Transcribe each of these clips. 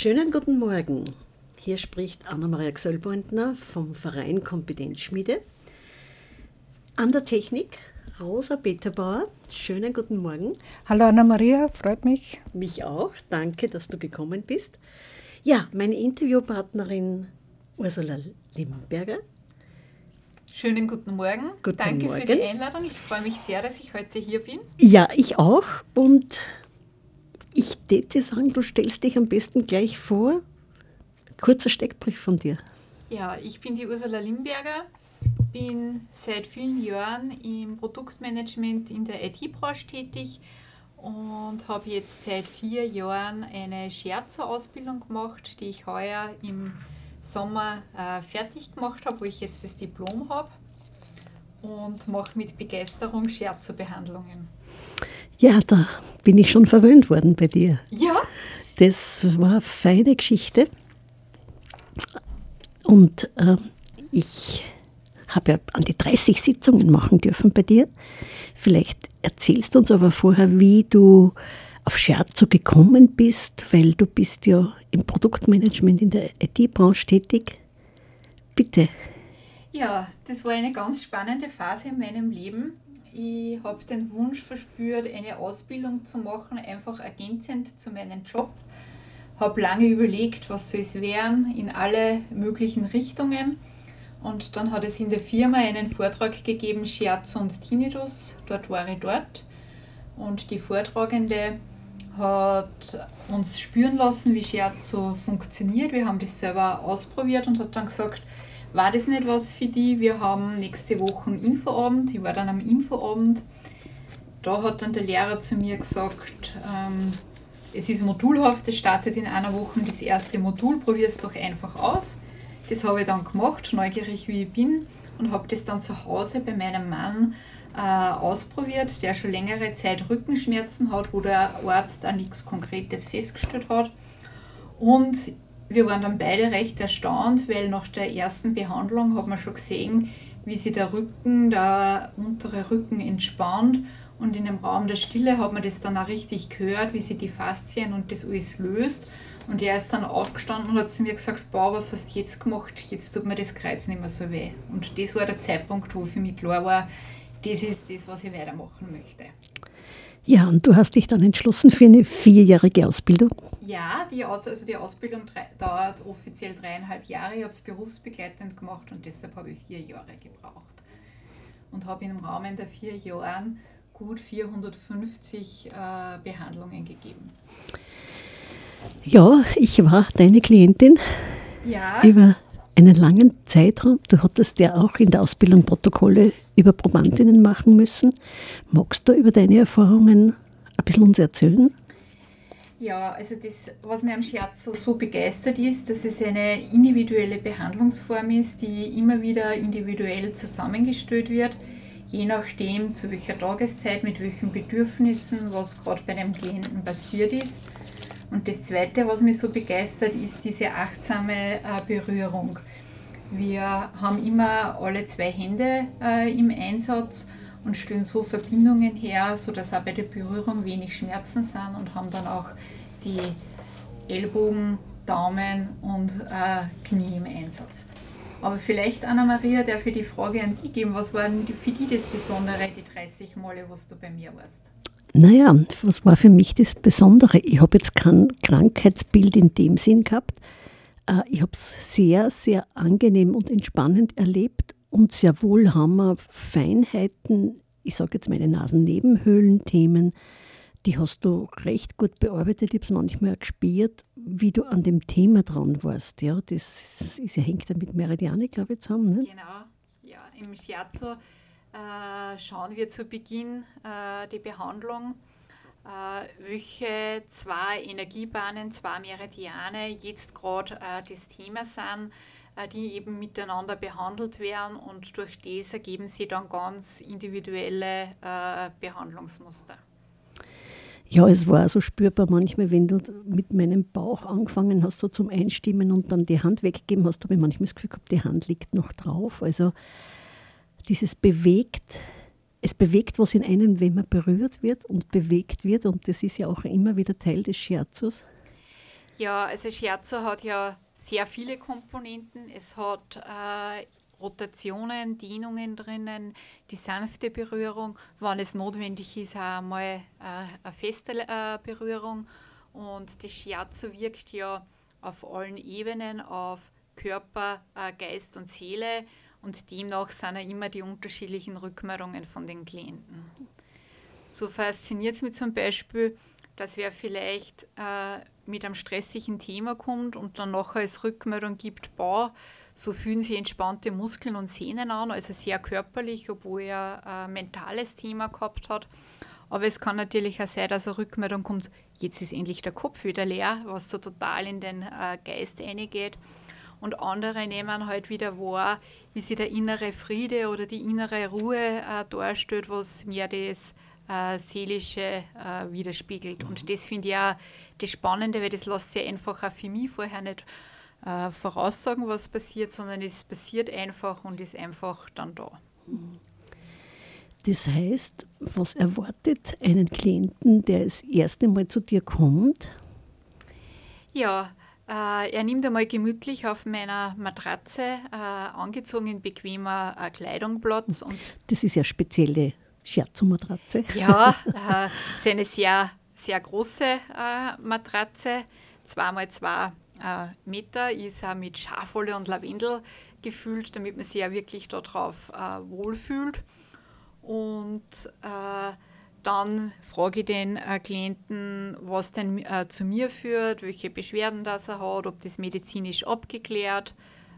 Schönen guten Morgen. Hier spricht Anna-Maria Gsöllbeutner vom Verein Kompetenzschmiede. An der Technik Rosa Peterbauer. Schönen guten Morgen. Hallo Anna-Maria, freut mich. Mich auch. Danke, dass du gekommen bist. Ja, meine Interviewpartnerin Ursula Limberger. Schönen guten Morgen. Guten Danke Morgen. für die Einladung. Ich freue mich sehr, dass ich heute hier bin. Ja, ich auch. Und ich täte sagen, du stellst dich am besten gleich vor. Kurzer Steckbrief von dir. Ja, ich bin die Ursula Limberger, bin seit vielen Jahren im Produktmanagement in der IT-Branche tätig und habe jetzt seit vier Jahren eine Scherzo-Ausbildung gemacht, die ich heuer im Sommer äh, fertig gemacht habe, wo ich jetzt das Diplom habe und mache mit Begeisterung Scherzo-Behandlungen. Ja, da bin ich schon verwöhnt worden bei dir. Ja, Das war eine feine Geschichte. Und äh, ich habe ja an die 30 Sitzungen machen dürfen bei dir. Vielleicht erzählst du uns aber vorher, wie du auf Scherzo gekommen bist, weil du bist ja im Produktmanagement in der IT-Branche tätig. Bitte. Ja, das war eine ganz spannende Phase in meinem Leben. Ich habe den Wunsch verspürt, eine Ausbildung zu machen, einfach ergänzend zu meinem Job. Habe lange überlegt, was soll es werden, in alle möglichen Richtungen. Und dann hat es in der Firma einen Vortrag gegeben, Scherzo und Tinnitus. Dort war ich dort. Und die Vortragende hat uns spüren lassen, wie Scherzo funktioniert. Wir haben das selber ausprobiert und hat dann gesagt, war das nicht was für die? Wir haben nächste Woche einen Infoabend. Ich war dann am Infoabend. Da hat dann der Lehrer zu mir gesagt, ähm, es ist modulhaft, es startet in einer Woche das erste Modul, probier es doch einfach aus. Das habe ich dann gemacht, neugierig wie ich bin, und habe das dann zu Hause bei meinem Mann äh, ausprobiert, der schon längere Zeit Rückenschmerzen hat, wo der Arzt auch nichts Konkretes festgestellt hat. Und wir waren dann beide recht erstaunt, weil nach der ersten Behandlung hat man schon gesehen, wie sich der Rücken, der untere Rücken entspannt. Und in dem Raum der Stille hat man das dann auch richtig gehört, wie sich die Faszien und das alles löst. Und er ist dann aufgestanden und hat zu mir gesagt, Boah, was hast du jetzt gemacht? Jetzt tut mir das Kreuz nicht mehr so weh. Und das war der Zeitpunkt, wo für mich klar war, das ist das, was ich weitermachen möchte. Ja, und du hast dich dann entschlossen für eine vierjährige Ausbildung. Ja, die, Aus also die Ausbildung dauert offiziell dreieinhalb Jahre. Ich habe es berufsbegleitend gemacht und deshalb habe ich vier Jahre gebraucht. Und habe im Rahmen der vier Jahren gut 450 äh, Behandlungen gegeben. Ja, ich war deine Klientin Ja, über einen langen Zeitraum. Du hattest ja auch in der Ausbildung Protokolle über Probandinnen machen müssen. Magst du über deine Erfahrungen ein bisschen uns erzählen? Ja, also das, was mir am Scherzo so begeistert ist, dass es eine individuelle Behandlungsform ist, die immer wieder individuell zusammengestellt wird, je nachdem zu welcher Tageszeit, mit welchen Bedürfnissen, was gerade bei dem Klienten passiert ist. Und das Zweite, was mich so begeistert, ist diese achtsame äh, Berührung. Wir haben immer alle zwei Hände äh, im Einsatz und stellen so Verbindungen her, sodass auch bei der Berührung wenig Schmerzen sind und haben dann auch die Ellbogen, Daumen und äh, Knie im Einsatz. Aber vielleicht, Anna-Maria, darf ich die Frage an dich geben. Was war für dich das Besondere, die 30 Male, was du bei mir warst? Naja, was war für mich das Besondere? Ich habe jetzt kein Krankheitsbild in dem Sinn gehabt. Äh, Ich habe es sehr, sehr angenehm und entspannend erlebt und sehr wohl haben wir Feinheiten, ich sage jetzt meine Nasennebenhöhlen-Themen, die hast du recht gut bearbeitet. Ich habe es manchmal auch gespürt, wie du an dem Thema dran warst. Ja, das ist, hängt ja mit Meridiane, glaube ich, zusammen. Ne? Genau, ja, im Scherzo äh, schauen wir zu Beginn äh, die Behandlung, äh, welche zwei Energiebahnen, zwei Meridiane jetzt gerade äh, das Thema sind, die eben miteinander behandelt werden und durch das ergeben sich dann ganz individuelle Behandlungsmuster. Ja, es war so spürbar manchmal, wenn du mit meinem Bauch angefangen hast, so zum Einstimmen und dann die Hand weggegeben hast, habe ich manchmal das Gefühl gehabt, die Hand liegt noch drauf. Also dieses bewegt, es bewegt was in einem, wenn man berührt wird und bewegt wird und das ist ja auch immer wieder Teil des Scherzos. Ja, also Scherzo hat ja sehr viele Komponenten. Es hat äh, Rotationen, Dehnungen drinnen, die sanfte Berührung, wann es notwendig ist, auch mal äh, eine feste äh, Berührung. Und das Shiatsu wirkt ja auf allen Ebenen, auf Körper, äh, Geist und Seele. Und demnach sind ja immer die unterschiedlichen Rückmeldungen von den Klienten. So fasziniert es mich zum Beispiel, dass wer vielleicht äh, mit einem stressigen Thema kommt und dann nachher als Rückmeldung gibt, boah, so fühlen sich entspannte Muskeln und Sehnen an, also sehr körperlich, obwohl er ein mentales Thema gehabt hat. Aber es kann natürlich auch sein, dass eine Rückmeldung kommt, jetzt ist endlich der Kopf wieder leer, was so total in den äh, Geist eingeht. Und andere nehmen halt wieder wahr, wie sich der innere Friede oder die innere Ruhe äh, darstellt, was mehr das äh, Seelische äh, widerspiegelt. Und mhm. das finde ich auch das Spannende, weil das lässt sich einfach auch für mich vorher nicht äh, voraussagen, was passiert, sondern es passiert einfach und ist einfach dann da. Das heißt, was erwartet einen Klienten, der das erste Mal zu dir kommt? Ja, er nimmt einmal gemütlich auf meiner Matratze, äh, angezogen in bequemer äh, Kleidung Platz. Und das ist ja spezielle Scherzo-Matratze. Ja, äh, ist eine sehr, sehr große äh, Matratze, zweimal zwei äh, Meter, ist auch mit Schafwolle und Lavendel gefüllt, damit man sich ja wirklich darauf äh, wohlfühlt. Und äh, dann frage ich den äh, Klienten, was denn äh, zu mir führt, welche Beschwerden das er hat, ob das medizinisch abgeklärt,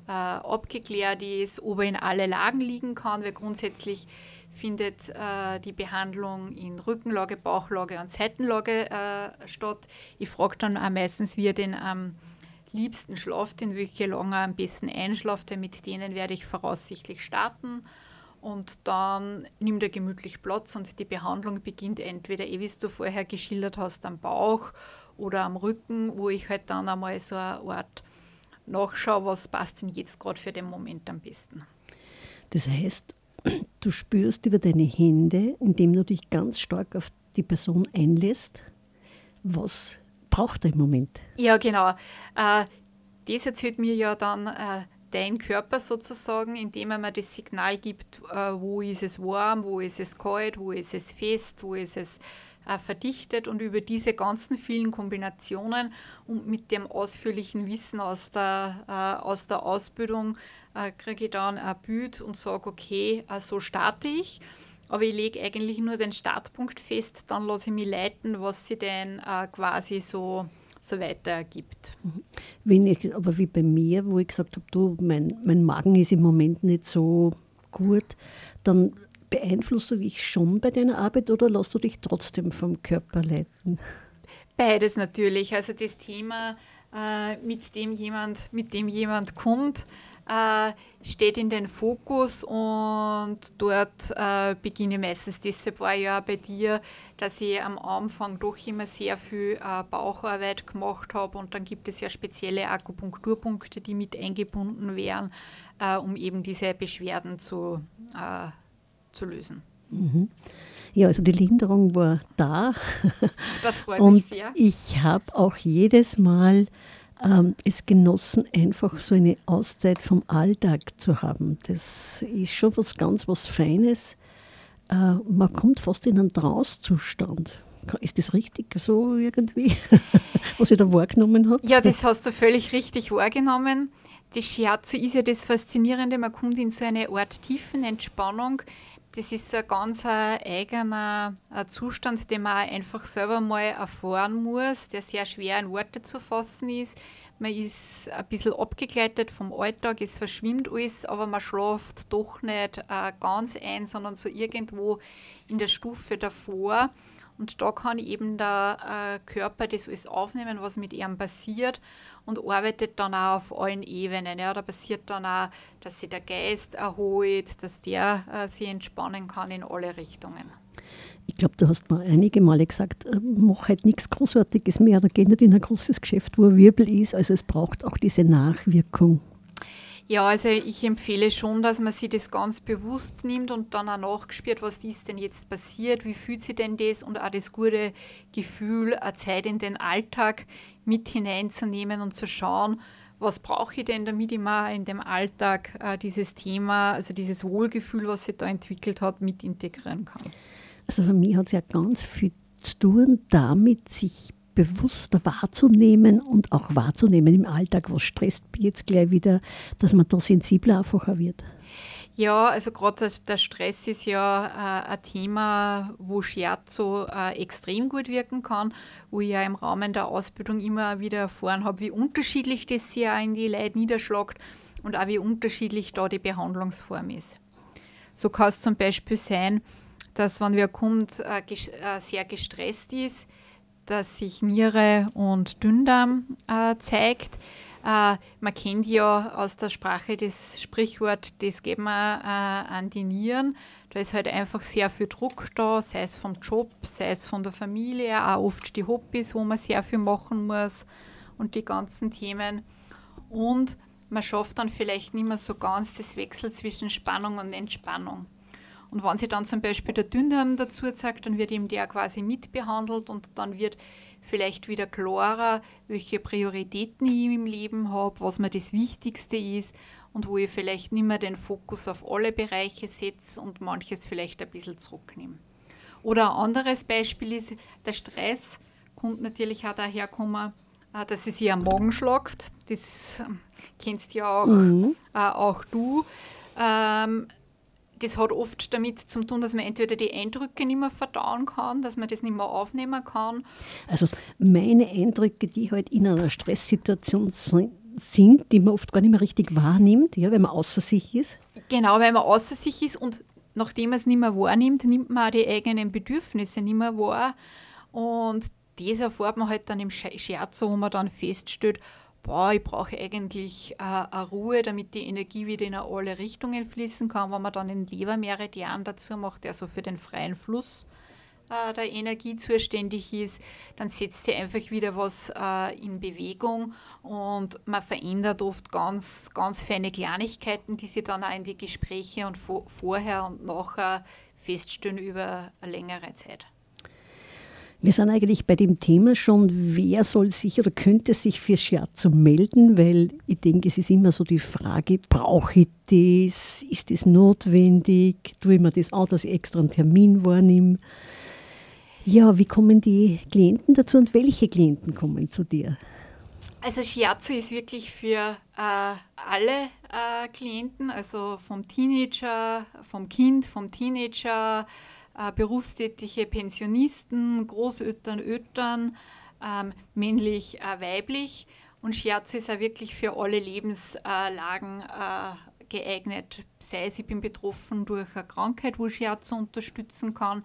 äh, abgeklärt ist, ob er in alle Lagen liegen kann, weil grundsätzlich findet äh, die Behandlung in Rückenlage, Bauchlage und Seitenlage äh, statt. Ich frage dann auch meistens, wie er den am liebsten schlaft, in welche Lagen er am besten einschlaft, weil mit denen werde ich voraussichtlich starten. Und dann nimmt er gemütlich Platz und die Behandlung beginnt entweder, eh wie du vorher geschildert hast, am Bauch oder am Rücken, wo ich halt dann einmal so eine Art nachschaue, was passt denn jetzt gerade für den Moment am besten. Das heißt, du spürst über deine Hände, indem du dich ganz stark auf die Person einlässt, was braucht er im Moment. Ja, genau. Äh, das erzählt mir ja dann äh, dein Körper sozusagen, indem er mir das Signal gibt, äh, wo ist es warm, wo ist es kalt, wo ist es fest, wo ist es äh, verdichtet und über diese ganzen vielen Kombinationen und mit dem ausführlichen Wissen aus der, äh, aus der Ausbildung kriege ich dann ein Bild und sage, okay, so starte ich. Aber ich lege eigentlich nur den Startpunkt fest, dann lasse ich mich leiten, was sie denn quasi so, so weiter ergibt. Mhm. Wenn ich, aber wie bei mir, wo ich gesagt habe, du, mein, mein Magen ist im Moment nicht so gut, dann beeinflusst du dich schon bei deiner Arbeit oder lässt du dich trotzdem vom Körper leiten? Beides natürlich. Also das Thema, äh, mit, dem jemand, mit dem jemand kommt, äh, steht in den Fokus und dort äh, beginne ich meistens. Deshalb war ja bei dir, dass ich am Anfang doch immer sehr viel äh, Baucharbeit gemacht habe und dann gibt es ja spezielle Akupunkturpunkte, die mit eingebunden wären, äh, um eben diese Beschwerden zu, äh, zu lösen. Mhm. Ja, also die Linderung war da. Das freut und mich sehr. Ich habe auch jedes Mal ähm, es genossen, einfach so eine Auszeit vom Alltag zu haben. Das ist schon was ganz was Feines. Äh, man kommt fast in einen Trauszustand. Ist das richtig so irgendwie, was ich da wahrgenommen habe? Ja, das hast du völlig richtig wahrgenommen. Das Shiatsu ist ja das Faszinierende, man kommt in so eine Art tiefen Entspannung. Das ist so ein ganz eigener Zustand, den man einfach selber mal erfahren muss, der sehr schwer in Worte zu fassen ist. Man ist ein bisschen abgegleitet vom Alltag, es verschwimmt alles, aber man schläft doch nicht äh, ganz ein, sondern so irgendwo in der Stufe davor. Und da kann eben der äh, Körper das alles aufnehmen, was mit ihm passiert und arbeitet dann auch auf allen Ebenen. Ja. Da passiert dann auch, dass sich der Geist erholt, dass der äh, sich entspannen kann in alle Richtungen. Ich glaube, du hast mal einige Male gesagt, äh, mach halt nichts Großartiges mehr oder geh nicht in ein großes Geschäft, wo ein Wirbel ist. Also es braucht auch diese Nachwirkung. Ja, also ich empfehle schon, dass man sich das ganz bewusst nimmt und dann auch nachgespürt, was ist denn jetzt passiert, wie fühlt sich denn das und auch das gute Gefühl, eine Zeit in den Alltag mit hineinzunehmen und zu schauen, was brauche ich denn, damit ich mal in dem Alltag äh, dieses Thema, also dieses Wohlgefühl, was sich da entwickelt hat, mit integrieren kann. Also für mich hat es ja ganz viel zu tun, damit sich bewusster wahrzunehmen und auch wahrzunehmen im Alltag, was stresst mich jetzt gleich wieder, dass man da sensibler einfacher wird. Ja, also gerade der Stress ist ja äh, ein Thema, wo Scherzo äh, extrem gut wirken kann, wo ich ja im Rahmen der Ausbildung immer wieder erfahren habe, wie unterschiedlich das sich in die Leute niederschlägt und auch wie unterschiedlich da die Behandlungsform ist. So kann es zum Beispiel sein, dass wenn wer kommt, äh, äh, sehr gestresst ist, dass sich Niere und Dünndarm äh, zeigt. Äh, man kennt ja aus der Sprache das Sprichwort, das geht man äh, an die Nieren. Da ist halt einfach sehr viel Druck da, sei es vom Job, sei es von der Familie, auch oft die Hobbys, wo man sehr viel machen muss und die ganzen Themen. Und man schafft dann vielleicht nicht mehr so ganz das Wechsel zwischen Spannung und Entspannung. Und wenn sich dann zum Beispiel der Dünndarm dazu zeigt, dann wird ihm der quasi mitbehandelt und dann wird vielleicht wieder klarer, welche Prioritäten ich im Leben habe, was mir das Wichtigste ist und wo ich vielleicht nicht mehr den Fokus auf alle Bereiche setze und manches vielleicht ein bisschen zurücknehme. Oder ein anderes Beispiel ist, der Stress kommt natürlich auch daher kommen, äh, dass es sich am Magen schlagt. Das ähm, kennst ja auch, mhm. äh, auch du. Ähm, das hat oft damit zu tun, dass man entweder die Eindrücke nicht mehr verdauen kann, dass man das nicht mehr aufnehmen kann. Also meine Eindrücke, die halt in einer Stresssituation sind, die man oft gar nicht mehr richtig wahrnimmt, ja, wenn man außer sich ist. Genau, weil man außer sich ist und nachdem man es nicht mehr wahrnimmt, nimmt man auch die eigenen Bedürfnisse nicht mehr wahr. Und das erfährt man halt dann im Scherz, wo man dann feststellt, boah, ich brauche eigentlich äh, eine Ruhe, damit die Energie wieder in alle Richtungen fließen kann. Wenn man dann den Lebermeridian dazu macht, der so für den freien Fluss äh, der Energie zuständig ist, dann setzt sie einfach wieder was äh, in Bewegung und man verändert oft ganz, ganz feine Kleinigkeiten, die sie dann auch in die Gespräche und vorher und nachher feststellen über eine längere Zeit. Wir sind eigentlich bei dem Thema schon, wer soll sich oder könnte sich für Shiatsu melden, weil ich denke, es ist immer so die Frage, brauche ich das, ist das notwendig, tue ich mir das an, dass ich extra einen Termin wahrnehme. Ja, wie kommen die Klienten dazu und welche Klienten kommen zu dir? Also Shiatsu ist wirklich für äh, alle äh, Klienten, also vom Teenager, vom Kind, vom Teenager, äh, berufstätige Pensionisten, Großötern, Ötern, ähm, männlich, äh, weiblich. Und Shiatsu ist auch wirklich für alle Lebenslagen äh, geeignet. Sei es, ich bin betroffen durch eine Krankheit, wo Shiatsu unterstützen kann,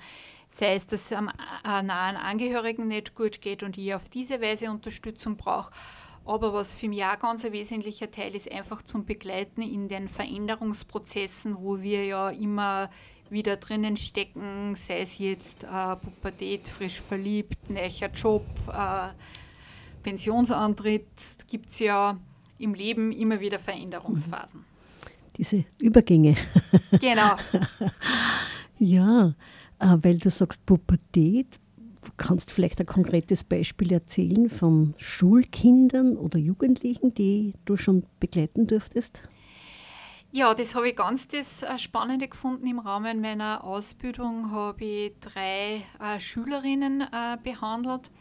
sei es, dass es äh, nahen Angehörigen nicht gut geht und ich auf diese Weise Unterstützung brauche. Aber was für mich auch ganz ein wesentlicher Teil ist, einfach zum Begleiten in den Veränderungsprozessen, wo wir ja immer wieder drinnen stecken, sei es jetzt äh, Pubertät, frisch verliebt, neuer Job, äh, Pensionsantritt, gibt es ja im Leben immer wieder Veränderungsphasen. Diese Übergänge. Genau. ja, äh, weil du sagst Pubertät, du kannst vielleicht ein konkretes Beispiel erzählen von Schulkindern oder Jugendlichen, die du schon begleiten durftest? Ja, das habe ich ganz das äh, Spannende gefunden. Im Rahmen meiner Ausbildung habe ich drei äh, Schülerinnen äh, behandelt.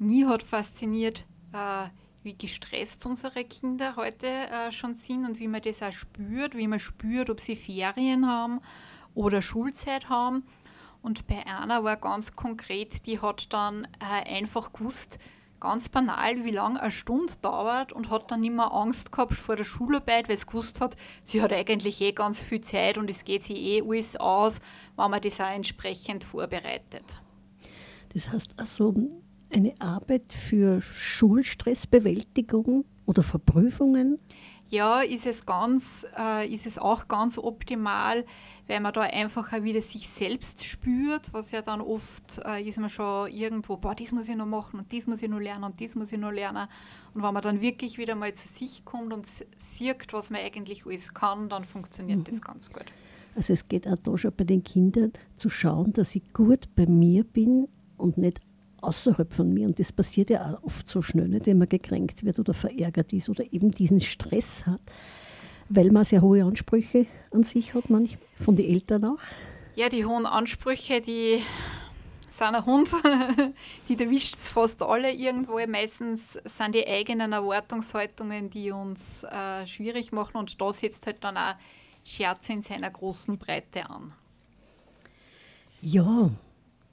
Mich hat fasziniert, äh, wie gestresst unsere Kinder heute äh, schon sind und wie man das auch spürt, wie man spürt, ob sie Ferien haben oder Schulzeit haben. Und bei einer war ganz konkret, die hat dann äh, einfach gewusst, ganz banal, wie lange eine Stunde dauert und hat dann mehr Angst gehabt vor der Schularbeit, weil sie gewusst hat, sie hat eigentlich eh ganz viel Zeit und es geht sie eh alles aus, wenn man das auch entsprechend vorbereitet. Das heißt also eine Arbeit für Schulstressbewältigung oder Verprüfungen? ja, ist es, ganz, äh, ist es auch ganz optimal, weil man da einfach auch wieder sich selbst spürt, was ja dann oft äh, ist man schon irgendwo, boah, das muss ich noch machen und das muss ich noch lernen und das muss ich noch lernen. Und wenn man dann wirklich wieder mal zu sich kommt und sieht, was man eigentlich alles kann, dann funktioniert mhm. das ganz gut. Also es geht auch da schon bei den Kindern zu schauen, dass ich gut bei mir bin und nicht außerhalb von mir. Und das passiert ja auch oft so schnell, nicht, wenn man gekränkt wird oder verärgert ist oder eben diesen Stress hat, weil man sehr hohe Ansprüche an sich hat, manchmal, von den Eltern auch. Ja, die hohen Ansprüche, die sind ein Hund, die erwischt es fast alle irgendwo. Meistens sind die eigenen Erwartungshaltungen, die uns äh, schwierig machen und da setzt halt dann auch Scherze in seiner großen Breite an. Ja,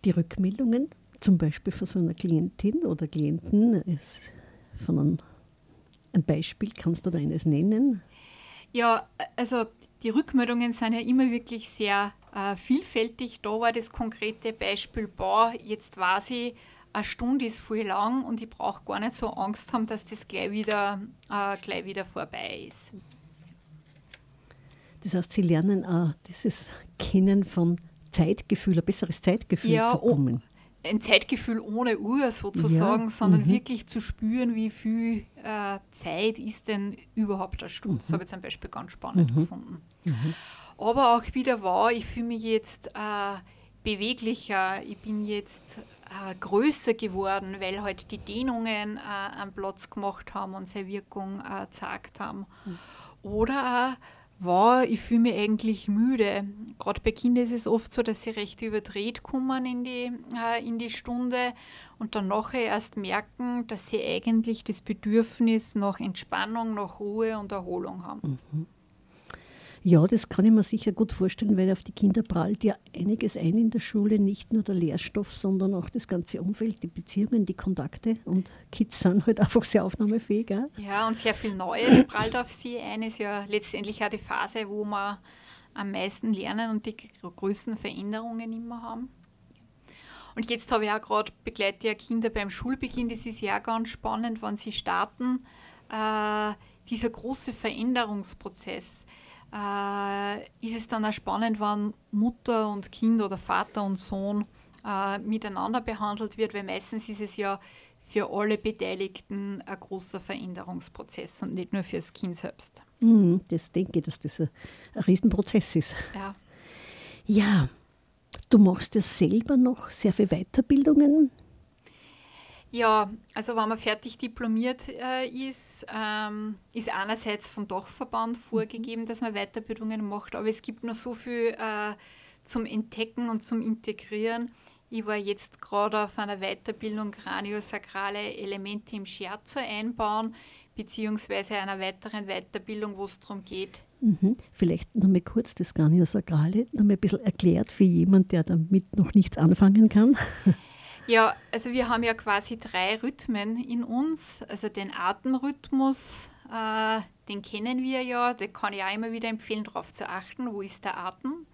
die Rückmeldungen zum Beispiel von so einer Klientin oder Klienten ist von einem, ein Beispiel, kannst du da eines nennen? Ja, also die Rückmeldungen sind ja immer wirklich sehr äh, vielfältig. Da war das konkrete Beispiel, boah, jetzt weiß ich, eine Stunde ist viel lang und ich brauche gar nicht so Angst haben, dass das gleich wieder, äh, gleich wieder vorbei ist. Das heißt, Sie lernen auch dieses Kennen von Zeitgefühl, ein besseres Zeitgefühl ja, zu bekommen ein Zeitgefühl ohne Uhr sozusagen, ja. sondern mhm. wirklich zu spüren, wie viel äh, Zeit ist denn überhaupt eine Stunde. Mhm. Das habe ich zum Beispiel ganz spannend mhm. gefunden. Mhm. Aber auch wieder war, ich fühle mich jetzt äh, beweglicher, ich bin jetzt äh, größer geworden, weil halt die Dehnungen äh, einen Platz gemacht haben und seine Wirkung äh, gezeigt haben. Mhm. Oder auch war, ich fühle mich eigentlich müde. Gerade bei Kindern ist es oft so, dass sie recht überdreht kommen in die, äh, in die Stunde und dann nachher erst merken, dass sie eigentlich das Bedürfnis nach Entspannung, nach Ruhe und Erholung haben. Mhm. Ja, das kann ich mir sicher gut vorstellen, weil auf die Kinder prallt ja einiges ein in der Schule, nicht nur der Lehrstoff, sondern auch das ganze Umfeld, die Beziehungen, die Kontakte. Und Kids sind halt einfach sehr aufnahmefähig. Auch. Ja, und sehr viel Neues prallt auf sie ein. Ist ja letztendlich auch die Phase, wo wir am meisten lernen und die größten Veränderungen immer haben. Und jetzt habe ich auch gerade begleite ja Kinder beim Schulbeginn. Das ist ja ganz spannend, wenn sie starten. Äh, dieser große Veränderungsprozess äh, ist es dann auch spannend, wenn Mutter und Kind oder Vater und Sohn äh, miteinander behandelt wird, weil meistens ist es ja für alle Beteiligten ein großer Veränderungsprozess und nicht nur für das Kind selbst. Mhm, das denke ich, dass das ein, ein Riesenprozess ist. Ja. Ja, du machst ja selber noch sehr viele Weiterbildungen. Ja, also wenn man fertig diplomiert äh, ist, ähm, ist einerseits vom Dachverband mhm. vorgegeben, dass man Weiterbildungen macht, aber es gibt noch so viel äh, zum Entdecken und zum Integrieren. Ich war jetzt gerade auf einer Weiterbildung Kraniosakrale Elemente im Scherzo einbauen, beziehungsweise einer weiteren Weiterbildung, wo es darum geht. Mhm. Vielleicht noch mal kurz das Kraniosakrale, noch mal ein bisschen erklärt für jemanden, der damit noch nichts anfangen kann. Ja, also wir haben ja quasi drei Rhythmen in uns. Also den Atemrhythmus, äh, den kennen wir ja, da kann ich auch immer wieder empfehlen, darauf zu achten, wo ist der Atem.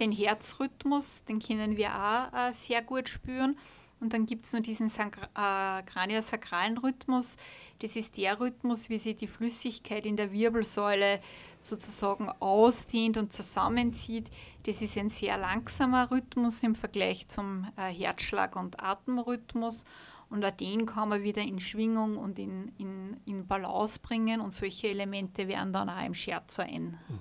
Den Herzrhythmus, den können wir auch äh, sehr gut spüren. Und dann gibt es noch diesen äh, kraniosakralen Rhythmus. Das ist der Rhythmus, wie sich die Flüssigkeit in der Wirbelsäule sozusagen ausdehnt und zusammenzieht. Das ist ein sehr langsamer Rhythmus im Vergleich zum äh, Herzschlag- und Atemrhythmus. Und auch den kann man wieder in Schwingung und in, in, in Balance bringen. Und solche Elemente werden dann auch im Scherzo ein, mhm.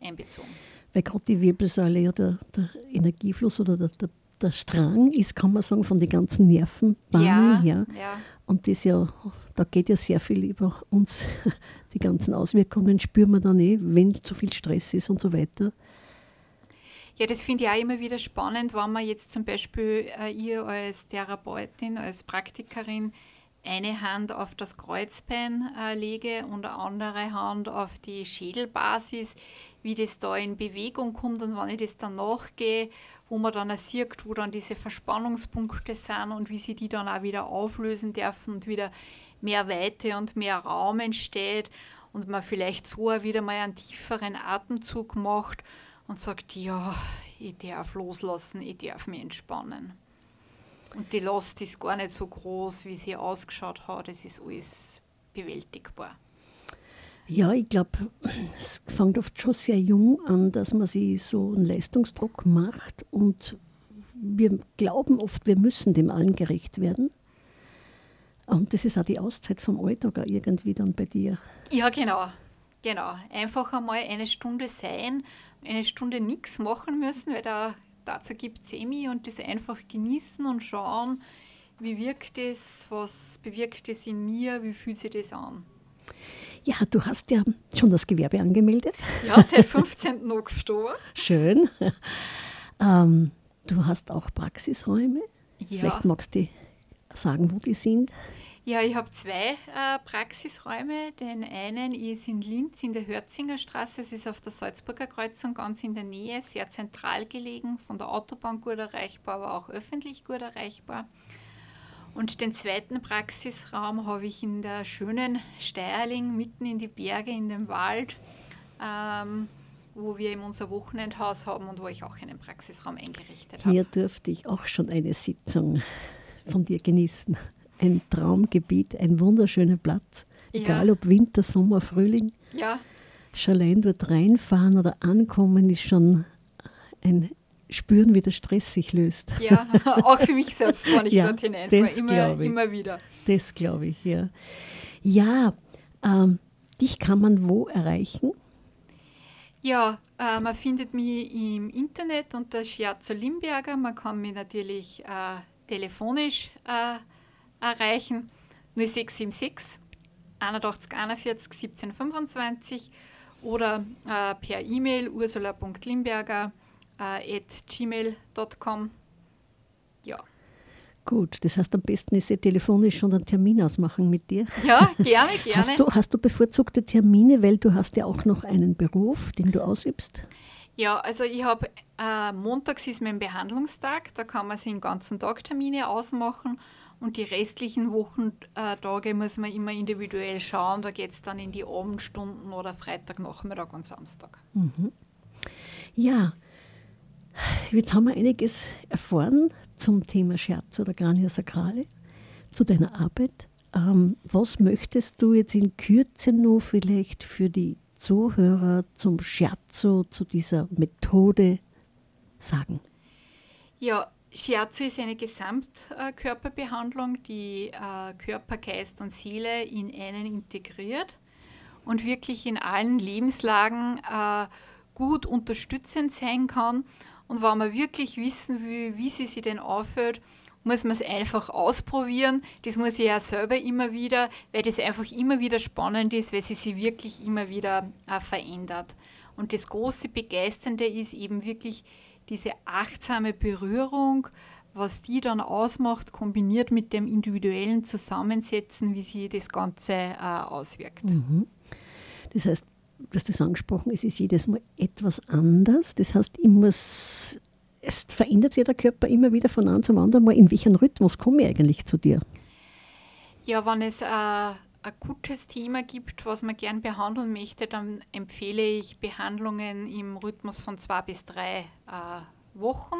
äh, einbezogen. Weil gerade die Wirbelsäule ja der, der Energiefluss oder der, der der Strang ist, kann man sagen, von den ganzen Nervenbahnen ja, her. Ja. Und das ja, da geht ja sehr viel über uns. Die ganzen Auswirkungen spüren wir dann eh, wenn zu viel Stress ist und so weiter. Ja, das finde ich auch immer wieder spannend, wenn man jetzt zum Beispiel äh, ihr als Therapeutin, als Praktikerin eine Hand auf das Kreuzbein äh, lege und eine andere Hand auf die Schädelbasis, wie das da in Bewegung kommt und wenn ich das dann nachgehe wo man dann auch sieht, wo dann diese Verspannungspunkte sind und wie sie die dann auch wieder auflösen dürfen und wieder mehr Weite und mehr Raum entsteht und man vielleicht so wieder mal einen tieferen Atemzug macht und sagt, ja, ich darf loslassen, ich darf mich entspannen. Und die Last ist gar nicht so groß, wie sie ausgeschaut hat. Es ist alles bewältigbar. Ja, ich glaube, es fängt oft schon sehr jung an, dass man sich so einen Leistungsdruck macht und wir glauben oft, wir müssen dem allen gerecht werden. Und das ist auch die Auszeit vom Alltag irgendwie dann bei dir. Ja, genau. Genau. Einfach einmal eine Stunde sein, eine Stunde nichts machen müssen, weil da, dazu gibt es Semi und das einfach genießen und schauen, wie wirkt es, was bewirkt es in mir, wie fühlt sich das an. Ja, du hast ja schon das Gewerbe angemeldet. Ja, seit 15. Oktober. Schön. Ähm, du hast auch Praxisräume. Ja. Vielleicht magst du sagen, wo die sind. Ja, ich habe zwei äh, Praxisräume. Den einen ist in Linz in der Hörzinger Straße. Es ist auf der Salzburger Kreuzung ganz in der Nähe, sehr zentral gelegen, von der Autobahn gut erreichbar, aber auch öffentlich gut erreichbar. Und den zweiten Praxisraum habe ich in der schönen Steierling, mitten in die Berge, in dem Wald, ähm, wo wir eben unser Wochenendhaus haben und wo ich auch einen Praxisraum eingerichtet habe. Hier durfte ich auch schon eine Sitzung von dir genießen ein Traumgebiet, ein wunderschöner Platz. Ja. Egal ob Winter, Sommer, Frühling. Ja, Schon allein dort reinfahren oder ankommen ist schon ein Spüren, wie der Stress sich löst. ja, auch für mich selbst, wenn ich Ja, dorthin das Immer, immer wieder. Das glaube ich, ja. Ja, ähm, dich kann man wo erreichen? Ja, äh, man findet mich im Internet unter Scherzo Limberger. Man kann mich natürlich äh, telefonisch äh, erreichen. 0676 81 41 17 25 oder äh, per E-Mail ursula.limberger äh, at gmail.com. Ja. Gut, das heißt, am besten ist ja telefonisch schon einen Termin ausmachen mit dir. ja, gerne, gerne. Hast du, hast du bevorzugte Termine, weil du hast ja auch noch einen Beruf, den du ausübst? Ja, also ich habe äh, montags ist mein Behandlungstag, da kann man sich den ganzen Tag Termine ausmachen und die restlichen Wochentage muss man immer individuell schauen. Da geht es dann in die Abendstunden oder Freitagnachmittag und Samstag. Ja, jetzt haben wir einiges erfahren zum Thema Scherz oder Grania Sakrale, zu deiner Arbeit. Ähm, was möchtest du jetzt in Kürze noch vielleicht für die Zuhörer zum Scherzo, zu dieser Methode sagen? Ja, Shiatsu ist eine Gesamtkörperbehandlung, die äh, Körper, Geist und Seele in einen integriert und wirklich in allen Lebenslagen äh, gut unterstützend sein kann. Und wenn man wirklich wissen will, wie sie sich denn aufhört, muss man es einfach ausprobieren. Das muss ich ja selber immer wieder, weil das einfach immer wieder spannend ist, weil sie sich wirklich immer wieder äh, verändert. Und das große Begeisternde ist eben wirklich diese achtsame Berührung, was die dann ausmacht, kombiniert mit dem individuellen Zusammensetzen, wie sich das Ganze äh, auswirkt. Das heißt, du hast das angesprochen, es ist jedes Mal etwas anders. Das heißt, ich muss, es verändert sich der Körper immer wieder von einem zum anderen Mal. In welchem Rhythmus komme ich eigentlich zu dir? Ja, wenn es äh, ein gutes Thema gibt, was man gern behandeln möchte, dann empfehle ich Behandlungen im Rhythmus von zwei bis drei äh, Wochen.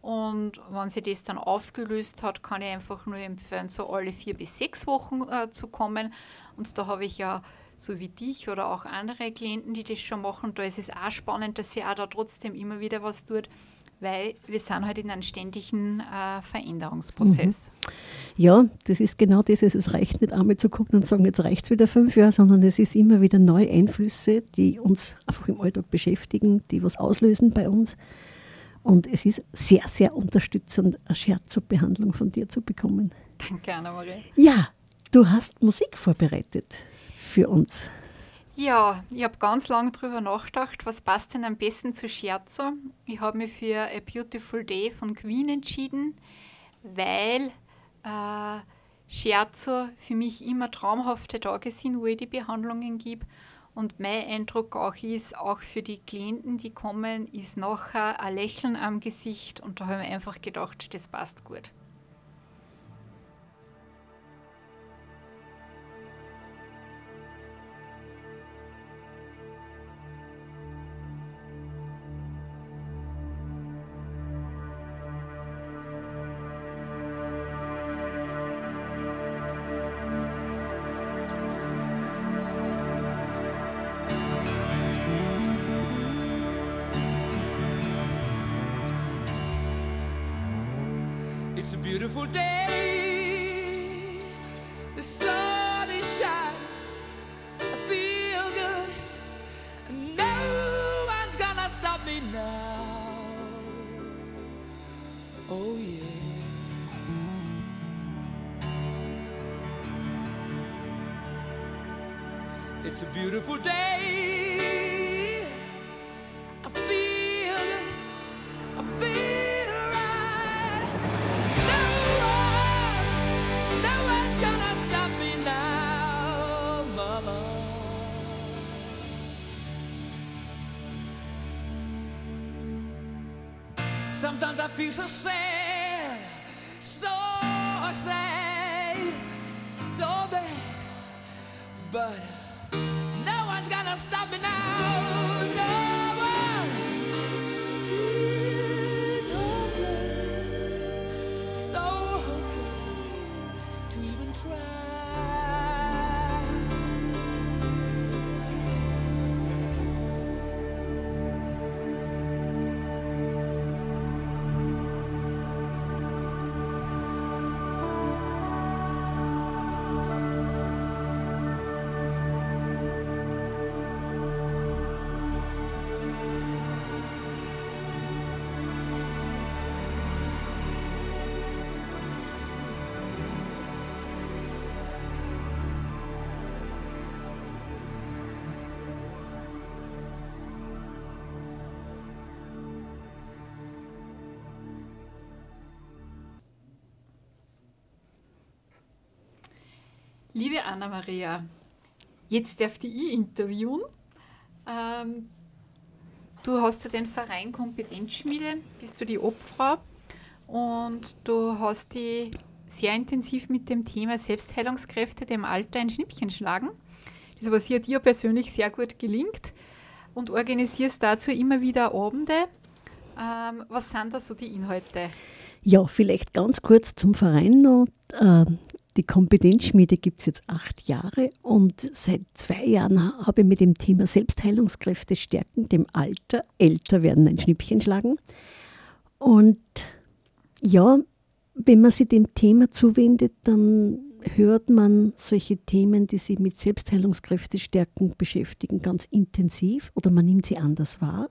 Und wenn sie das dann aufgelöst hat, kann ich einfach nur empfehlen, so alle vier bis sechs Wochen äh, zu kommen. Und da habe ich ja so wie dich oder auch andere Klienten, die das schon machen, da ist es auch spannend, dass sie auch da trotzdem immer wieder was tut, weil wir sind halt in einem ständigen äh, Veränderungsprozess. Ja, das ist genau das. Also Es reicht nicht einmal zu gucken und sagen, jetzt reicht es wieder fünf Jahre, sondern es ist immer wieder neue Einflüsse, die uns einfach im Alltag beschäftigen, die was auslösen bei uns. Und es ist sehr, sehr unterstützend, eine Scherzo-Behandlung von dir zu bekommen. Danke, Anna-Marie. Ja, du hast Musik vorbereitet für uns. Ja, ich habe ganz lange darüber nachgedacht, was passt denn am besten zu Scherzo. Ich habe mich für A Beautiful Day von Queen entschieden, weil äh, Scherzo für mich immer traumhafte Tage sind, wo ich die Behandlungen gebe. Und mein Eindruck auch ist, auch für die Klienten, die kommen, ist nachher ein Lächeln am Gesicht. Und da habe ich einfach gedacht, das passt gut. Feel so sad, so sad, so bad, but no one's gonna stop me now. Liebe Anna-Maria, jetzt darf ich ich interviewen. Ähm, du hast ja den Verein Kompetenzschmiede, bist du die Obfrau und du hast dich sehr intensiv mit dem Thema Selbstheilungskräfte dem Alter ein Schnippchen schlagen. Das, was hier dir persönlich sehr gut gelingt und organisierst dazu immer wieder Abende. Ähm, was sind da so die Inhalte? Ja, vielleicht ganz kurz zum Verein noch. Die Kompetenzschmiede gibt es jetzt acht Jahre und seit zwei Jahren habe ich mit dem Thema Selbstheilungskräfte stärken, dem Alter, älter werden, ein Schnippchen schlagen. Und ja, wenn man sich dem Thema zuwendet, dann hört man solche Themen, die sich mit Selbstheilungskräfte stärken beschäftigen, ganz intensiv oder man nimmt sie anders wahr.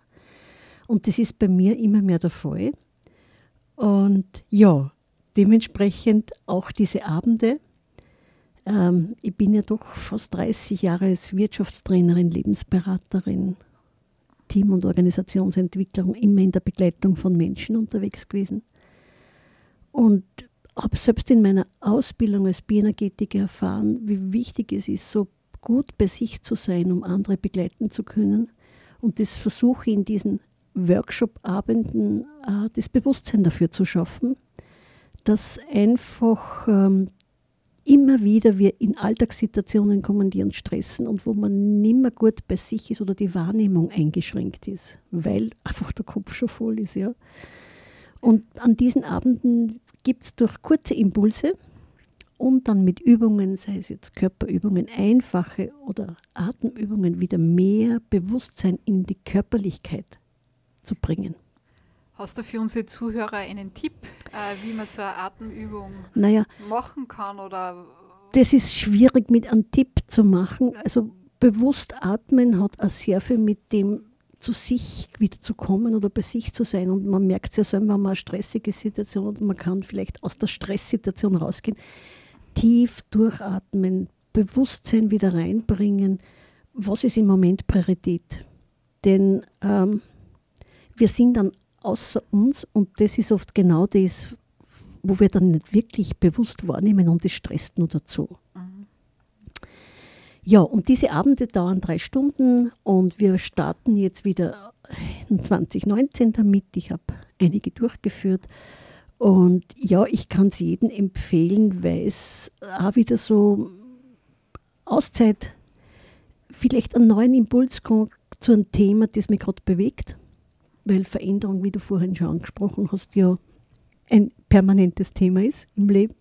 Und das ist bei mir immer mehr der Fall. Und ja, dementsprechend auch diese Abende. Ähm, ich bin ja doch fast 30 Jahre als Wirtschaftstrainerin, Lebensberaterin, Team- und Organisationsentwicklung, immer in der Begleitung von Menschen unterwegs gewesen. Und habe selbst in meiner Ausbildung als Bioenergetiker erfahren, wie wichtig es ist, so gut bei sich zu sein, um andere begleiten zu können. Und das versuche ich in diesen Workshop-Abenden äh, das Bewusstsein dafür zu schaffen, dass einfach ähm, immer wieder wir in Alltagssituationen kommen, die uns stressen und wo man nicht mehr gut bei sich ist oder die Wahrnehmung eingeschränkt ist, weil einfach der Kopf schon voll ist. Ja. Und an diesen Abenden gibt es durch kurze Impulse und dann mit Übungen, sei es jetzt Körperübungen, einfache oder Atemübungen, wieder mehr Bewusstsein in die Körperlichkeit zu bringen. Hast du für unsere Zuhörer einen Tipp, äh, wie man so eine Atemübung Naja, machen kann? Oder das ist schwierig mit einem Tipp zu machen. Also bewusst atmen hat auch sehr viel mit dem zu sich wieder zu kommen oder bei sich zu sein. Und man merkt es ja selber, wenn man eine stressige Situation hat, man kann vielleicht aus der Stresssituation rausgehen, tief durchatmen, Bewusstsein wieder reinbringen, was ist im Moment Priorität. Denn ähm, wir sind dann außer uns und das ist oft genau das, wo wir dann nicht wirklich bewusst wahrnehmen und das stresst nur dazu. Ja, und diese Abende dauern drei Stunden und wir starten jetzt wieder in 2019 damit. Ich habe einige durchgeführt und ja, ich kann es jedem empfehlen, weil es auch wieder so Auszeit, vielleicht einen neuen Impuls kommt zu einem Thema, das mich gerade bewegt, weil Veränderung, wie du vorhin schon angesprochen hast, ja ein permanentes Thema ist im Leben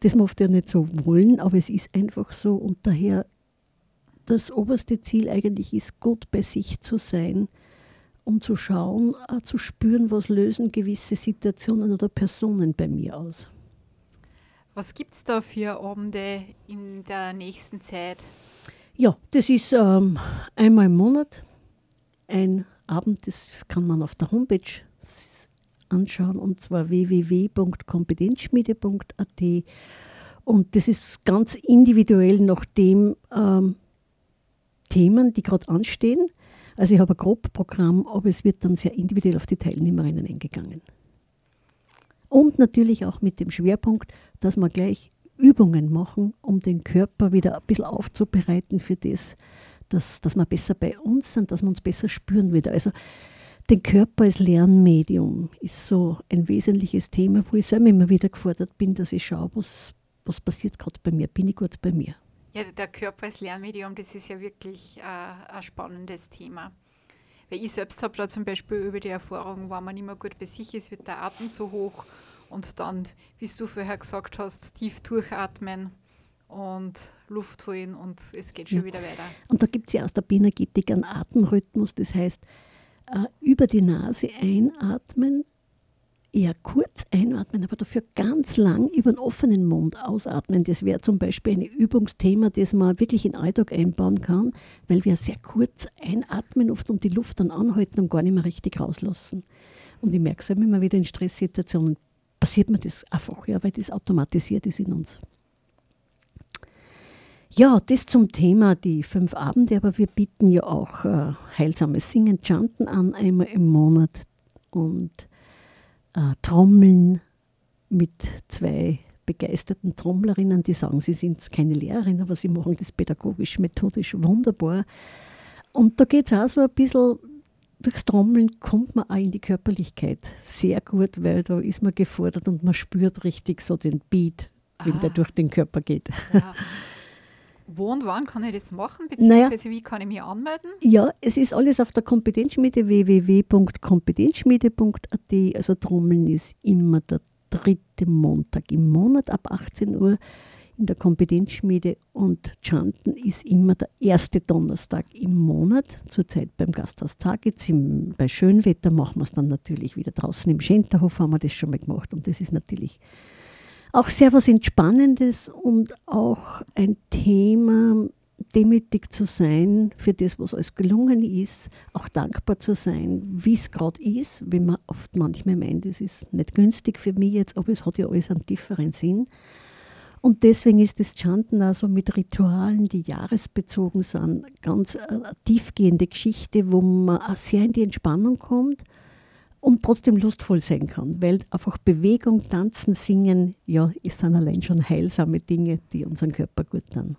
das oft ja nicht so wollen, aber es ist einfach so und daher das oberste Ziel eigentlich ist, gut bei sich zu sein um zu schauen, zu spüren, was lösen gewisse Situationen oder Personen bei mir aus. Was gibt es da für Abende in der nächsten Zeit? Ja, das ist ähm, einmal im Monat ein Abend, das kann man auf der Homepage anschauen, und zwar www.kompetenzschmiede.at. Und das ist ganz individuell nach dem ähm, Themen, die gerade anstehen. Also ich habe ein Grobprogramm, aber es wird dann sehr individuell auf die Teilnehmerinnen eingegangen. Und natürlich auch mit dem Schwerpunkt, dass wir gleich Übungen machen, um den Körper wieder ein bisschen aufzubereiten für das, dass, dass wir besser bei uns sind, dass wir uns besser spüren wieder. Also den Körper als Lernmedium ist so ein wesentliches Thema, wo ich selber immer wieder gefordert bin, dass ich schaue, was, was passiert gerade bei mir, bin ich gut bei mir. Ja, der Körper als Lernmedium, das ist ja wirklich äh, ein spannendes Thema. Weil ich selbst habe da zum Beispiel über die Erfahrung, wenn man mehr gut bei sich ist, wird der Atem so hoch und dann, wie du vorher gesagt hast, tief durchatmen und Luft holen und es geht schon ja. wieder weiter. Und da gibt es ja aus der Bioenergetik einen Atemrhythmus, das heißt, äh, über die Nase einatmen, eher kurz einatmen, aber dafür ganz lang über den offenen Mund ausatmen. Das wäre zum Beispiel ein Übungsthema, das man wirklich in den Alltag einbauen kann, weil wir sehr kurz einatmen oft und die Luft dann anhalten und gar nicht mehr richtig rauslassen. Und ich merke es immer wieder in Stresssituationen, passiert mir das einfach, ja, weil das automatisiert ist in uns. Ja, das zum Thema die fünf Abende, aber wir bieten ja auch äh, heilsames Singen, Chanten an, einmal im Monat und äh, Trommeln mit zwei begeisterten Trommlerinnen, die sagen, sie sind keine Lehrerin, aber sie machen das pädagogisch, methodisch wunderbar. Und da geht es auch so ein bisschen, durchs Trommeln kommt man auch in die Körperlichkeit sehr gut, weil da ist man gefordert und man spürt richtig so den Beat, wenn ah. der durch den Körper geht. Ja. Wo und wann kann ich das machen, beziehungsweise naja, wie kann ich mich anmelden? Ja, es ist alles auf der Kompetenzschmiede www.kompetenzschmiede.at. Also Trommeln ist immer der dritte Montag im Monat ab 18 Uhr in der Kompetenzschmiede und Chanten ist immer der erste Donnerstag im Monat, zurzeit beim Gasthaus Zagitz. Bei Schönwetter machen wir es dann natürlich wieder draußen im Schenterhof, haben wir das schon mal gemacht und das ist natürlich auch sehr was Entspannendes und auch ein Thema, demütig zu sein für das, was alles gelungen ist, auch dankbar zu sein, wie es gerade ist, wenn man oft manchmal meint, es ist nicht günstig für mich jetzt, aber es hat ja alles einen tieferen Sinn. Und deswegen ist das Chanten also mit Ritualen, die jahresbezogen sind, ganz eine tiefgehende Geschichte, wo man sehr in die Entspannung kommt und trotzdem lustvoll sein kann, weil einfach Bewegung, Tanzen, Singen, ja, ist dann allein schon heilsame Dinge, die unseren Körper gut tun.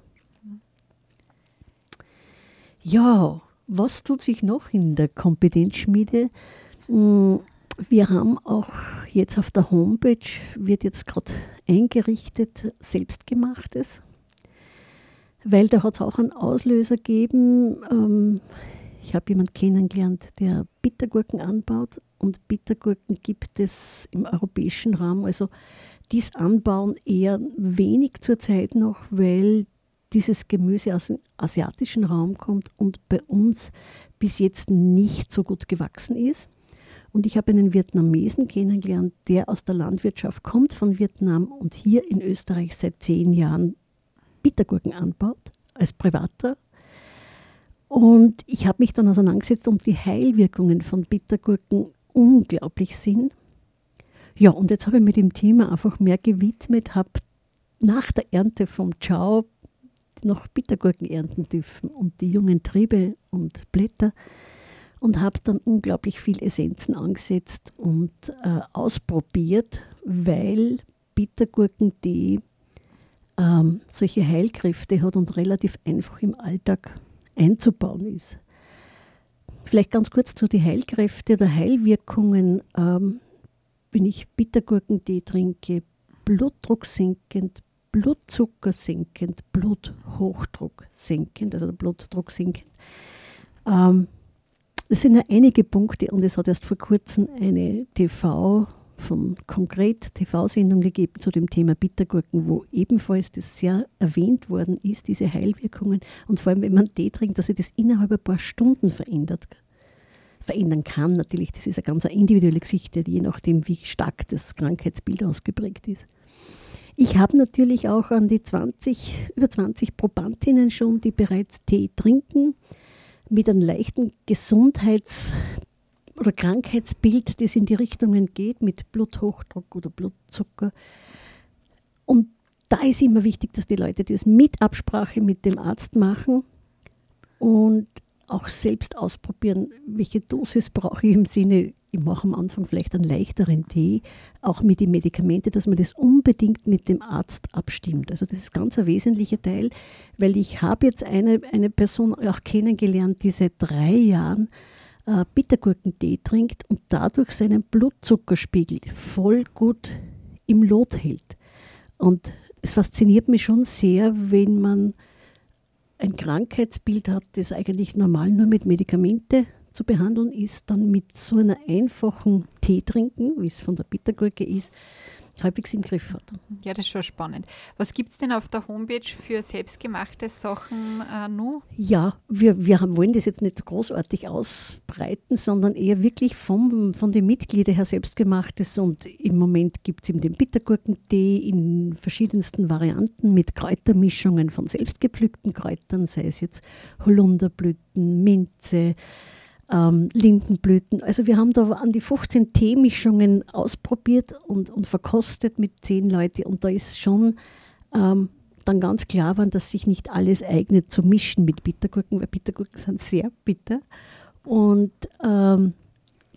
Ja, was tut sich noch in der Kompetenzschmiede? Hm, wir haben auch jetzt auf der Homepage, wird jetzt gerade eingerichtet, selbstgemachtes, weil da hat es auch einen Auslöser gegeben. Ähm, ich habe jemanden kennengelernt, der Bittergurken anbaut und Bittergurken gibt es im europäischen Raum. Also dies Anbauen eher wenig zurzeit noch, weil dieses Gemüse aus dem asiatischen Raum kommt und bei uns bis jetzt nicht so gut gewachsen ist. Und ich habe einen Vietnamesen kennengelernt, der aus der Landwirtschaft kommt von Vietnam und hier in Österreich seit zehn Jahren Bittergurken anbaut, als Privater. Und ich habe mich dann auseinandergesetzt und die Heilwirkungen von Bittergurken unglaublich sind. Ja, und jetzt habe ich mir dem Thema einfach mehr gewidmet, habe nach der Ernte vom Ciao noch Bittergurken ernten dürfen und die jungen Triebe und Blätter und habe dann unglaublich viel Essenzen angesetzt und äh, ausprobiert, weil Bittergurken die ähm, solche Heilkräfte hat und relativ einfach im Alltag einzubauen ist. Vielleicht ganz kurz zu den Heilkräften oder Heilwirkungen. Ähm, wenn ich Bittergurkentee trinke, Blutdruck senkend, Blutzucker senkend, Bluthochdruck senkend, also der Blutdruck senkend. Ähm, das sind ja einige Punkte und es hat erst vor kurzem eine TV von Konkret TV-Sendung gegeben zu dem Thema Bittergurken, wo ebenfalls das sehr erwähnt worden ist, diese Heilwirkungen. Und vor allem, wenn man Tee trinkt, dass sich das innerhalb ein paar Stunden verändert, verändern kann. Natürlich, das ist eine ganz individuelle Geschichte, je nachdem, wie stark das Krankheitsbild ausgeprägt ist. Ich habe natürlich auch an die 20, über 20 Probandinnen schon, die bereits Tee trinken, mit einem leichten Gesundheits- oder Krankheitsbild, das in die Richtungen geht, mit Bluthochdruck oder Blutzucker. Und da ist immer wichtig, dass die Leute das mit Absprache mit dem Arzt machen und auch selbst ausprobieren, welche Dosis brauche ich im Sinne, ich mache am Anfang vielleicht einen leichteren Tee, auch mit den Medikamenten, dass man das unbedingt mit dem Arzt abstimmt. Also das ist ganz ein wesentlicher Teil, weil ich habe jetzt eine, eine Person auch kennengelernt, die seit drei Jahren äh, Bittergurkentee trinkt und dadurch seinen Blutzuckerspiegel voll gut im Lot hält. Und es fasziniert mich schon sehr, wenn man ein Krankheitsbild hat, das eigentlich normal nur mit Medikamente zu behandeln ist, dann mit so einer einfachen Tee trinken, wie es von der Bittergurke ist, halbwegs im Griff hat. Ja, das ist schon spannend. Was gibt es denn auf der Homepage für selbstgemachte Sachen äh, noch? Ja, wir, wir haben, wollen das jetzt nicht großartig ausbreiten, sondern eher wirklich vom, von den Mitgliedern her selbstgemachtes. Und im Moment gibt es eben den Bittergurkentee in verschiedensten Varianten mit Kräutermischungen von selbstgepflückten Kräutern, sei es jetzt Holunderblüten, Minze, ähm, Lindenblüten. Also wir haben da an die 15 Teemischungen ausprobiert und, und verkostet mit zehn Leuten und da ist schon ähm, dann ganz klar geworden, dass sich nicht alles eignet zu mischen mit Bittergurken, weil Bittergurken sind sehr bitter und ähm,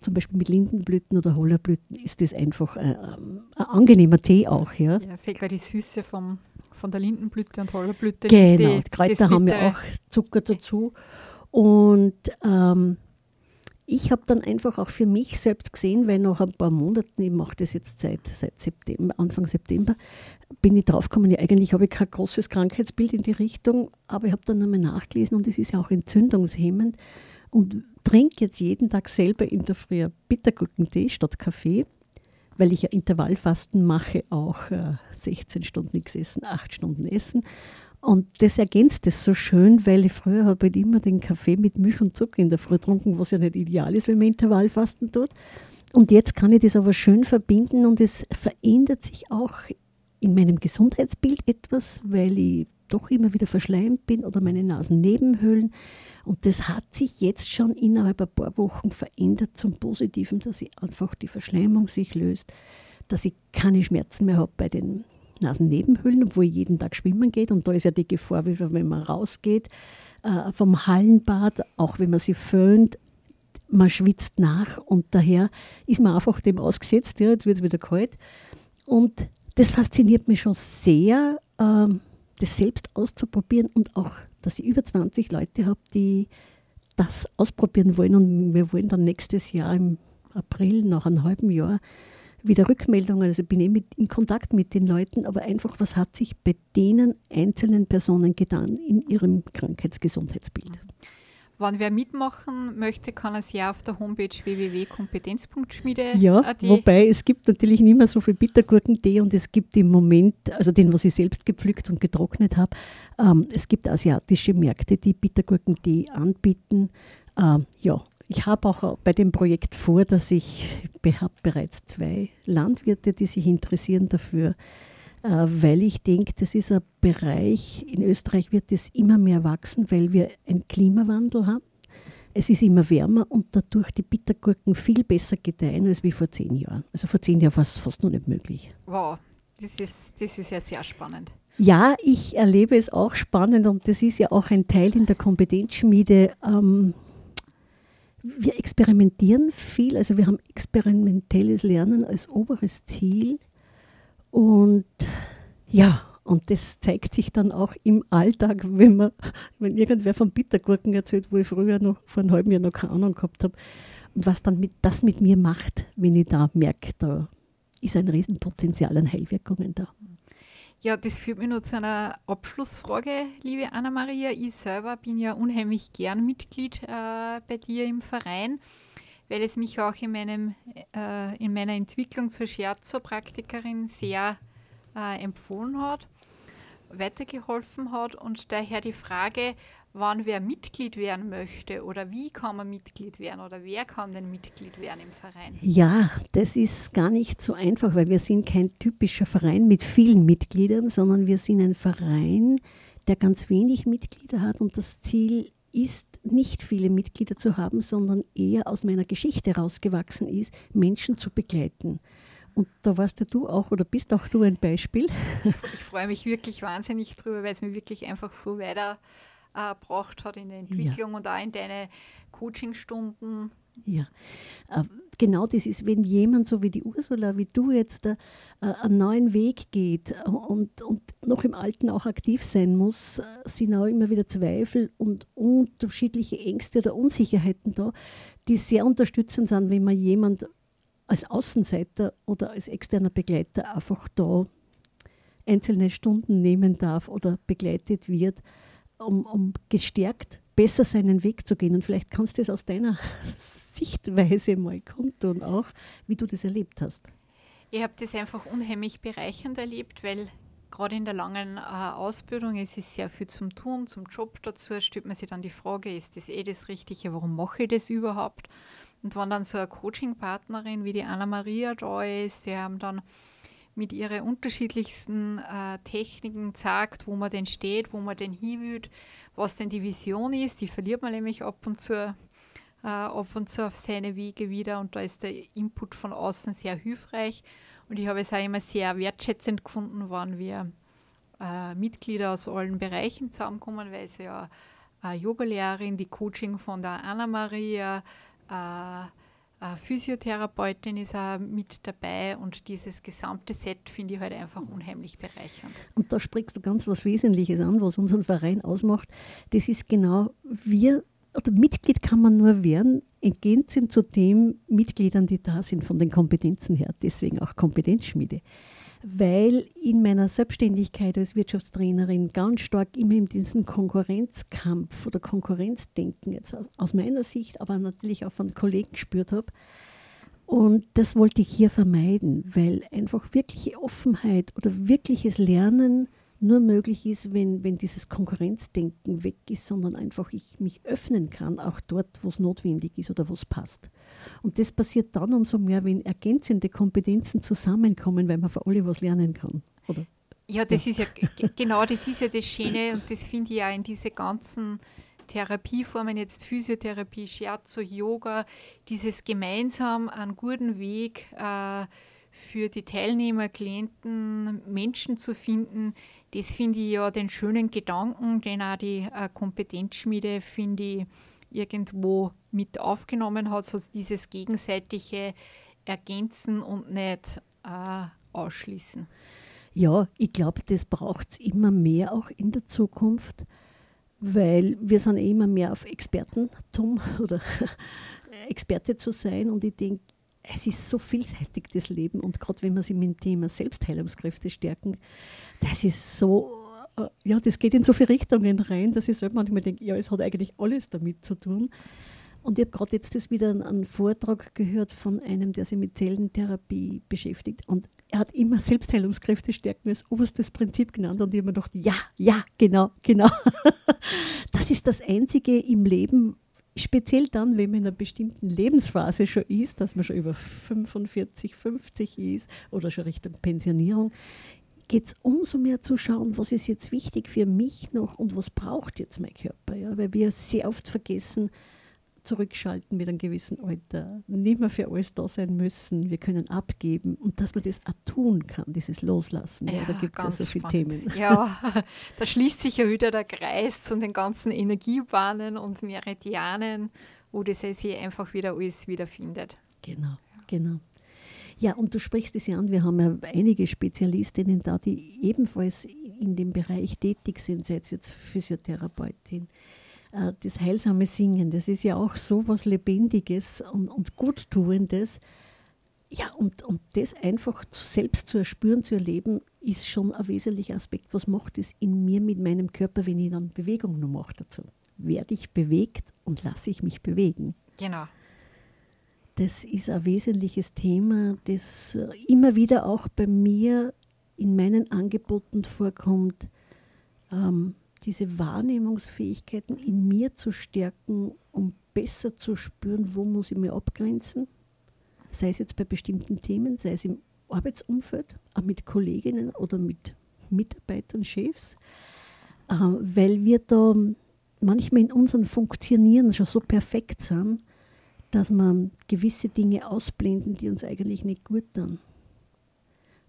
zum Beispiel mit Lindenblüten oder Hollerblüten ist das einfach äh, ein angenehmer Tee auch. Ja, ja sehe gerade die Süße vom, von der Lindenblüte und Hollerblüte. Genau, die, Kräuter haben ja auch Zucker dazu. Und ähm, ich habe dann einfach auch für mich selbst gesehen, weil nach ein paar Monaten, ich mache das jetzt seit, seit September, Anfang September, bin ich draufgekommen, ja eigentlich habe ich kein großes Krankheitsbild in die Richtung, aber ich habe dann nochmal nachgelesen und es ist ja auch entzündungshemmend und trinke jetzt jeden Tag selber in der Früh Bittergurkentee statt Kaffee, weil ich ja Intervallfasten mache, auch äh, 16 Stunden nichts essen, 8 Stunden essen und das ergänzt es so schön, weil ich früher habe ich immer den Kaffee mit Milch und Zucker in der Früh getrunken, was ja nicht ideal ist, wenn man Intervallfasten tut. Und jetzt kann ich das aber schön verbinden und es verändert sich auch in meinem Gesundheitsbild etwas, weil ich doch immer wieder verschleimt bin oder meine Nasennebenhöhlen. Und das hat sich jetzt schon innerhalb ein paar Wochen verändert zum Positiven, dass ich einfach die Verschleimung sich löst, dass ich keine Schmerzen mehr habe bei den Nasennebenhöhlen, obwohl jeden Tag schwimmen geht. Und da ist ja die Gefahr, wenn man rausgeht äh, vom Hallenbad, auch wenn man sie föhnt, man schwitzt nach und daher ist man einfach dem ausgesetzt. Ja, jetzt wird es wieder kalt. Und das fasziniert mich schon sehr, äh, das selbst auszuprobieren und auch, dass ich über 20 Leute habe, die das ausprobieren wollen. Und wir wollen dann nächstes Jahr im April, nach einem halben Jahr, wieder Rückmeldungen, also bin ich mit, in Kontakt mit den Leuten, aber einfach, was hat sich bei denen einzelnen Personen getan in ihrem Krankheitsgesundheitsbild? Wenn wer mitmachen möchte, kann er es ja auf der Homepage www.kompetenz.schmiede. Ja, wobei es gibt natürlich nicht mehr so viel Bittergurkentee und es gibt im Moment, also den, was ich selbst gepflückt und getrocknet habe, ähm, es gibt asiatische Märkte, die Bittergurkentee anbieten. Ähm, ja, ich habe auch bei dem Projekt vor, dass ich, ich habe bereits zwei Landwirte, die sich interessieren dafür, äh, weil ich denke, das ist ein Bereich, in Österreich wird es immer mehr wachsen, weil wir einen Klimawandel haben. Es ist immer wärmer und dadurch die Bittergurken viel besser gedeihen als wie vor zehn Jahren. Also vor zehn Jahren war es fast noch nicht möglich. Wow, das ist, das ist ja sehr spannend. Ja, ich erlebe es auch spannend und das ist ja auch ein Teil in der Kompetenzschmiede. Ähm, wir experimentieren viel, also wir haben experimentelles Lernen als oberes Ziel. Und ja, und das zeigt sich dann auch im Alltag, wenn man, wenn irgendwer von Bittergurken erzählt, wo ich früher noch vor einem halben Jahr noch keine Ahnung gehabt habe. Was dann mit, das mit mir macht, wenn ich da merke, da ist ein Riesenpotenzial an Heilwirkungen da. Ja, das führt mich noch zu einer Abschlussfrage, liebe Anna-Maria. Ich selber bin ja unheimlich gern Mitglied äh, bei dir im Verein, weil es mich auch in, meinem, äh, in meiner Entwicklung zur Scherzo-Praktikerin sehr äh, empfohlen hat. weitergeholfen hat und daher die Frage, wann wer Mitglied werden möchte oder wie kann man Mitglied werden oder wer kann denn Mitglied werden im Verein? Ja, das ist gar nicht so einfach, weil wir sind kein typischer Verein mit vielen Mitgliedern, sondern wir sind ein Verein, der ganz wenig Mitglieder hat und das Ziel ist, nicht viele Mitglieder zu haben, sondern eher aus meiner Geschichte rausgewachsen ist, Menschen zu begleiten. Und da warst ja du auch oder bist auch du ein Beispiel. Ich freue mich wirklich wahnsinnig drüber, weil es mir wirklich einfach so weitergebracht äh, hat in der Entwicklung ja. und auch in deine Coachingstunden. Ja, äh, genau das ist, wenn jemand so wie die Ursula, wie du jetzt äh, einen neuen Weg geht und, und noch im Alten auch aktiv sein muss, äh, sind auch immer wieder Zweifel und unterschiedliche Ängste oder Unsicherheiten da, die sehr unterstützend sind, wenn man jemand als Außenseiter oder als externer Begleiter einfach da einzelne Stunden nehmen darf oder begleitet wird, um, um gestärkt besser seinen Weg zu gehen. Und vielleicht kannst du es aus deiner Sichtweise mal kundtun, auch wie du das erlebt hast. Ich habe das einfach unheimlich bereichernd erlebt, weil gerade in der langen äh, Ausbildung es ist sehr viel zum Tun, zum Job dazu, stellt man sich dann die Frage, ist das eh das Richtige, warum mache ich das überhaupt? Und wenn dann so eine Coaching-Partnerin wie die Anna-Maria da ist, die haben dann mit ihren unterschiedlichsten äh, Techniken zeigt, wo man denn steht, wo man denn hin will, was denn die Vision ist. Die verliert man nämlich ab und zu, äh, ab und zu auf seine Wege wieder und da ist der Input von außen sehr hilfreich. Und ich habe es auch immer sehr wertschätzend gefunden, wann wir äh, Mitglieder aus allen Bereichen zusammenkommen, weil sie ja eine Yogalehrerin, die Coaching von der Anna-Maria, äh, Physiotherapeutin ist auch mit dabei und dieses gesamte Set finde ich halt einfach unheimlich bereichernd. Und da sprichst du ganz was Wesentliches an, was unseren Verein ausmacht. Das ist genau, wir, oder Mitglied kann man nur werden, entgehend sind zu den Mitgliedern, die da sind, von den Kompetenzen her. Deswegen auch Kompetenzschmiede weil in meiner Selbstständigkeit als Wirtschaftstrainerin ganz stark immer in diesen Konkurrenzkampf oder Konkurrenzdenken jetzt aus meiner Sicht, aber natürlich auch von Kollegen gespürt habe. Und das wollte ich hier vermeiden, weil einfach wirkliche Offenheit oder wirkliches Lernen nur möglich ist, wenn, wenn dieses Konkurrenzdenken weg ist, sondern einfach ich mich öffnen kann, auch dort, wo es notwendig ist oder wo es passt. Und das passiert dann umso mehr, wenn ergänzende Kompetenzen zusammenkommen, weil man für alle was lernen kann. Oder? Ja, das ja. ist ja genau, das ist ja das Schöne und das finde ich ja in diese ganzen Therapieformen, jetzt Physiotherapie, Scherzo, Yoga, dieses gemeinsam einen guten Weg äh, für die Teilnehmer, Klienten, Menschen zu finden, das finde ich ja den schönen Gedanken, den auch die äh, Kompetenzschmiede, finde ich, irgendwo mit aufgenommen hat, so dieses gegenseitige Ergänzen und nicht äh, ausschließen. Ja, ich glaube, das braucht es immer mehr auch in der Zukunft, weil wir sind eh immer mehr auf Expertentum oder Experte zu sein und ich denke, es ist so vielseitig das Leben und gerade wenn man sich mit dem Thema Selbstheilungskräfte stärken, das ist so äh, ja, das geht in so viele Richtungen rein, dass ich selber manchmal denke, ja, es hat eigentlich alles damit zu tun. Und ich habe gerade jetzt das wieder einen Vortrag gehört von einem, der sich mit Zellentherapie beschäftigt. Und er hat immer Selbstheilungskräfte stärken als oberstes Prinzip genannt. Und ich habe mir gedacht, ja, ja, genau, genau. Das ist das Einzige im Leben, speziell dann, wenn man in einer bestimmten Lebensphase schon ist, dass man schon über 45, 50 ist oder schon Richtung Pensionierung, geht es umso mehr zu schauen, was ist jetzt wichtig für mich noch und was braucht jetzt mein Körper. Ja? Weil wir sehr oft vergessen, zurückschalten mit einem gewissen Alter, nicht mehr für alles da sein müssen, wir können abgeben und dass man das auch tun kann, dieses Loslassen. Ja, ja da gibt es ja so viele Themen. Ja, da schließt sich ja wieder der Kreis zu den ganzen Energiebahnen und Meridianen, wo das sich einfach wieder alles wiederfindet. Genau, genau. Ja, und du sprichst es ja an, wir haben ja einige Spezialistinnen da, die ebenfalls in dem Bereich tätig sind, sei es jetzt Physiotherapeutin. Äh, das heilsame Singen, das ist ja auch so was Lebendiges und, und Guttuendes. Ja, und, und das einfach selbst zu erspüren, zu erleben, ist schon ein wesentlicher Aspekt. Was macht es in mir mit meinem Körper, wenn ich dann Bewegung noch mache dazu? Werde ich bewegt und lasse ich mich bewegen? Genau das ist ein wesentliches Thema, das immer wieder auch bei mir in meinen Angeboten vorkommt. ähm, diese Wahrnehmungsfähigkeiten in mir zu stärken, um besser zu spüren, wo muss ich mir abgrenzen, sei es jetzt bei bestimmten Themen, sei es im Arbeitsumfeld, auch mit Kolleginnen oder mit Mitarbeitern, Chefs, äh, weil wir da manchmal in unserem Funktionieren schon so perfekt sind, dass wir gewisse Dinge ausblenden, die uns eigentlich nicht gut tun.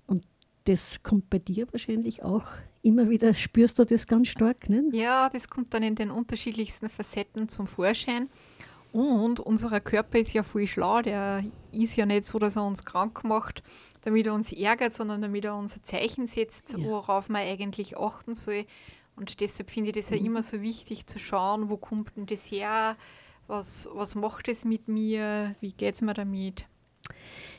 Und das kommt bei dir wahrscheinlich auch immer wieder, spürst du das ganz stark, nicht? Ja, das kommt dann in den unterschiedlichsten Facetten zum Vorschein. Und unser Körper ist ja voll schlau, der ist ja nicht so, dass er uns krank macht, damit er uns ärgert, sondern damit er uns ein Zeichen setzt, Ja. worauf man eigentlich achten soll. Und deshalb finde ich das ja Mhm. immer so wichtig zu schauen, wo kommt denn das her, was, was macht es mit mir, wie geht es mir damit.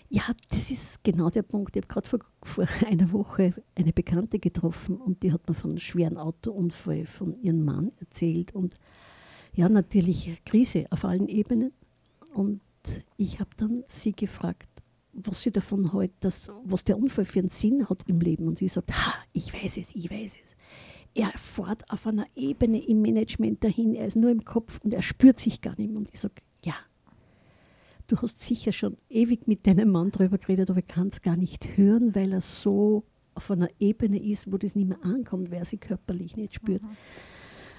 Ja, das ist genau der Punkt. Ich habe gerade vor, vor einer Woche eine Bekannte getroffen und die hat mir von einem schweren Autounfall von ihrem Mann erzählt. Und ja, natürlich Krise auf allen Ebenen. Und ich habe dann sie gefragt, was sie davon hält, was der Unfall für einen Sinn hat im Leben. Und sie sagt, ha, ich weiß es, ich weiß es. Er fährt auf einer Ebene im Management dahin, er ist nur im Kopf und er spürt sich gar nicht mehr. Und ich sage, ja, du hast sicher schon ewig mit deinem Mann darüber geredet, aber ich kann es gar nicht hören, weil er so auf einer Ebene ist, wo das nicht mehr ankommt, weil er sie körperlich nicht spürt.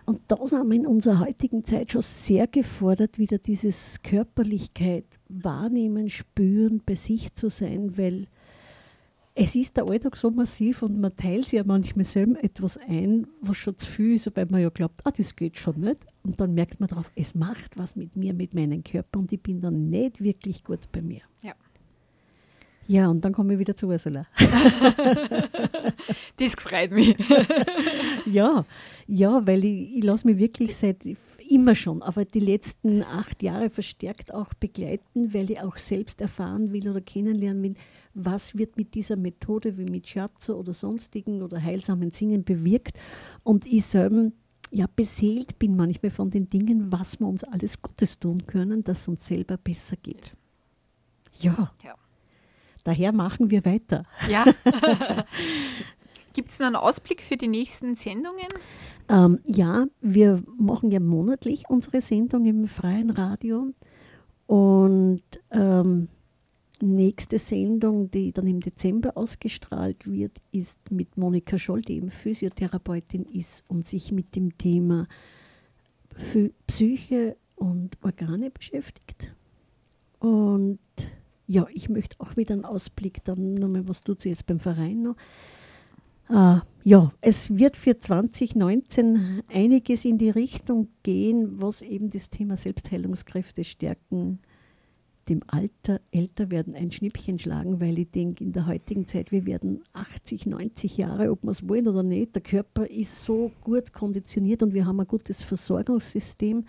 Und da sind wir in unserer heutigen Zeit schon sehr gefordert, wieder dieses Körperlichkeit wahrnehmen, spüren, bei sich zu sein, weil es ist der Alltag so massiv und man teilt sich ja manchmal selber etwas ein, was schon zu viel ist, weil man ja glaubt, ah, das geht schon nicht. Und dann merkt man darauf, es macht was mit mir, mit meinem Körper und ich bin dann nicht wirklich gut bei mir. Ja. Ja, und dann komme ich wieder zu Ursula. Das freut mich. Ja, ja, weil ich, ich lasse mich wirklich seit immer schon, aber die letzten acht Jahre verstärkt auch begleiten, weil ich auch selbst erfahren will oder kennenlernen will, was wird mit dieser Methode wie mit Scherzo oder sonstigen oder heilsamen Singen bewirkt. Und ich selber ja beseelt bin manchmal von den Dingen, was wir uns alles Gutes tun können, dass es uns selber besser geht. Ja, Ja. daher machen wir weiter. Ja. Gibt es noch einen Ausblick für die nächsten Sendungen? Ähm, ja, wir machen ja monatlich unsere Sendung im freien Radio. Und ähm, nächste Sendung, die dann im Dezember ausgestrahlt wird, ist mit Monika Scholl, die eben Physiotherapeutin ist und sich mit dem Thema Psyche und Organe beschäftigt. Und ja, ich möchte auch wieder einen Ausblick, dann nochmal, was tut sie jetzt beim Verein noch? Äh, ja, es wird für 2019 einiges in die Richtung gehen, was eben das Thema Selbstheilungskräfte stärken, dem Alter, älter werden ein Schnippchen schlagen, weil ich denke, in der heutigen Zeit, wir werden 80, 90 Jahre, ob wir es wollen oder nicht. Der Körper ist so gut konditioniert und wir haben ein gutes Versorgungssystem,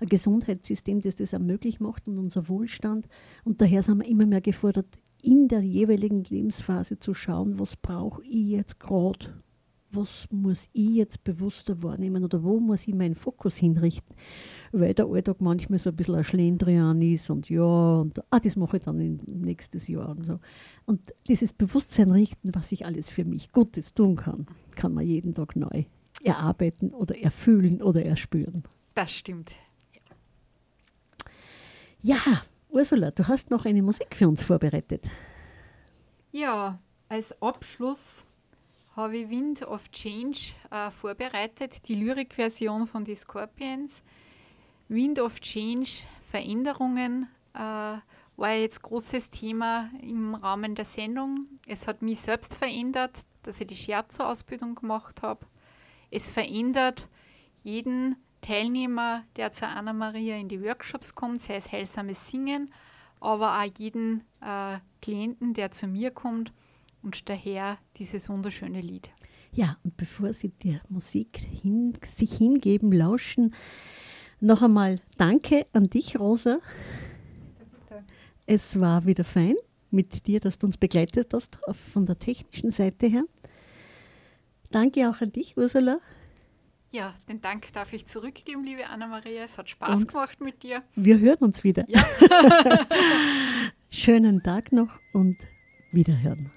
ein Gesundheitssystem, das das auch möglich macht und unser Wohlstand. Und daher sind wir immer mehr gefordert, in der jeweiligen Lebensphase zu schauen, was brauche ich jetzt gerade, was muss ich jetzt bewusster wahrnehmen oder wo muss ich meinen Fokus hinrichten, weil der Alltag manchmal so ein bisschen ein Schlendrian ist und ja, und ah, das mache ich dann nächstes Jahr und so. Und dieses Bewusstsein richten, was ich alles für mich Gutes tun kann, kann man jeden Tag neu erarbeiten oder erfühlen oder erspüren. Das stimmt. Ja, Ursula, du hast noch eine Musik für uns vorbereitet. Ja, als Abschluss habe ich Wind of Change äh, vorbereitet, die Lyrikversion von die Scorpions. Wind of Change, Veränderungen, äh, war jetzt großes Thema im Rahmen der Sendung. Es hat mich selbst verändert, dass ich die Scherzo-Ausbildung gemacht habe. Es verändert jeden Teilnehmer, der zu Anna Maria in die Workshops kommt, sei es heilsames Singen, aber auch jeden äh, Klienten, der zu mir kommt und daher dieses wunderschöne Lied. Ja, und bevor Sie der Musik hin, sich hingeben, lauschen, noch einmal danke an dich, Rosa. Es war wieder fein mit dir, dass du uns begleitet hast von der technischen Seite her. Danke auch an dich, Ursula. Ja, den Dank darf ich zurückgeben, liebe Anna-Maria. Es hat Spaß Und? gemacht mit dir. Wir hören uns wieder. Ja. Schönen Tag noch und wiederhören.